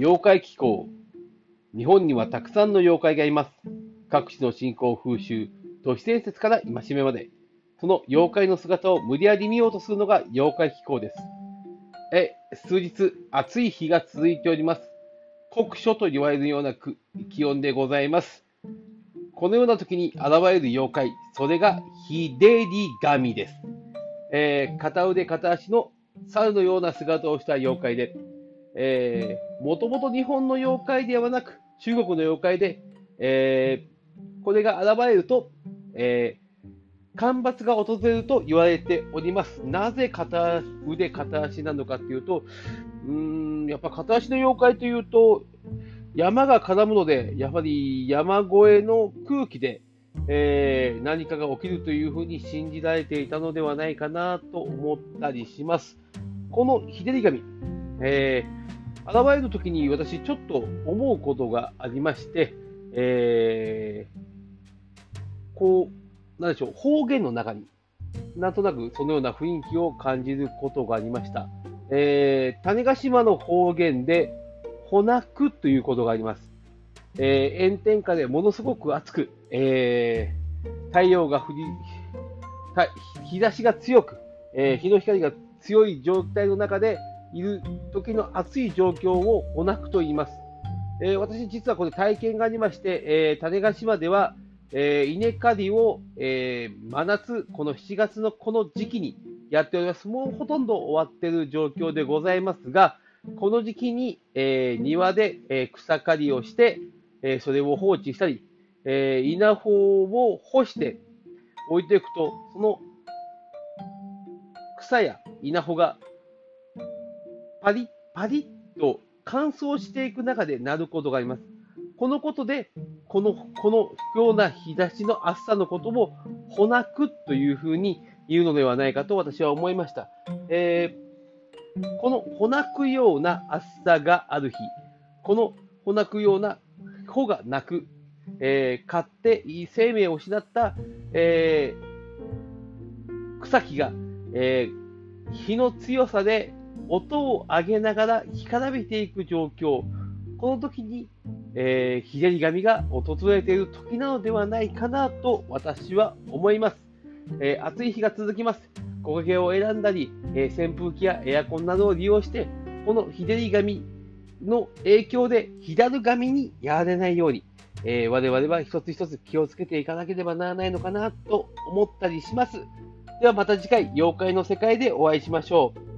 妖怪気候。日本にはたくさんの妖怪がいます。各地の信仰風習、都市伝説から戒めまで、その妖怪の姿を無理やり見ようとするのが妖怪気候です。え、数日暑い日が続いております。酷暑と言われるような気温でございます。このような時に現れる妖怪、それが日照り神です。えー、片腕片足の猿のような姿をした妖怪で、えー、もともと日本の妖怪ではなく、中国の妖怪で、えー、これが現れると、えー、干ばつが訪れると言われております。なぜ片腕、片足なのかというと、うーん、やっぱ片足の妖怪というと、山が絡むので、やはり山越えの空気で、えー、何かが起きるというふうに信じられていたのではないかなと思ったりします。この日照り紙、えー、現れるときに私ちょっと思うことがありまして、えー、こう、なんでしょう、方言の中に、なんとなくそのような雰囲気を感じることがありました。えー、種子島の方言で、ほなくということがあります。えー、炎天下でものすごく暑く、えー、太陽が降り、日差しが強く、えー、日の光が強い状態の中でいる時の暑い状況をおなくと言います。えー、私、実はこれ体験がありまして、えー、種子島では、えー、稲刈りを、えー、真夏、この7月のこの時期にやっております。もうほとんど終わっている状況でございますが、この時期に、えー、庭で、えー、草刈りをして、えー、それを放置したり、えー、稲穂を干して置いていくと、その草や稲穂がパリッパリッと乾燥していく中でなることがあります。このことで、この、このような日差しの暑さのことを、ほなくというふうに言うのではないかと私は思いました。えー、このほなくような暑さがある日、このほなくような穂がなく、えー、買って生命を失った、えー、草木が、えー、火の強さで音を上げながら干からびていく状況、この時に、えー、日照り神が訪れている時なのではないかなと私は思います。えー、暑い日が続きます。木陰を選んだり、えー、扇風機やエアコンなどを利用して、この日照り神の影響で日だる紙にやられないように、えー、我々は一つ一つ気をつけていかなければならないのかなと思ったりします。ではまた次回、妖怪の世界でお会いしましょう。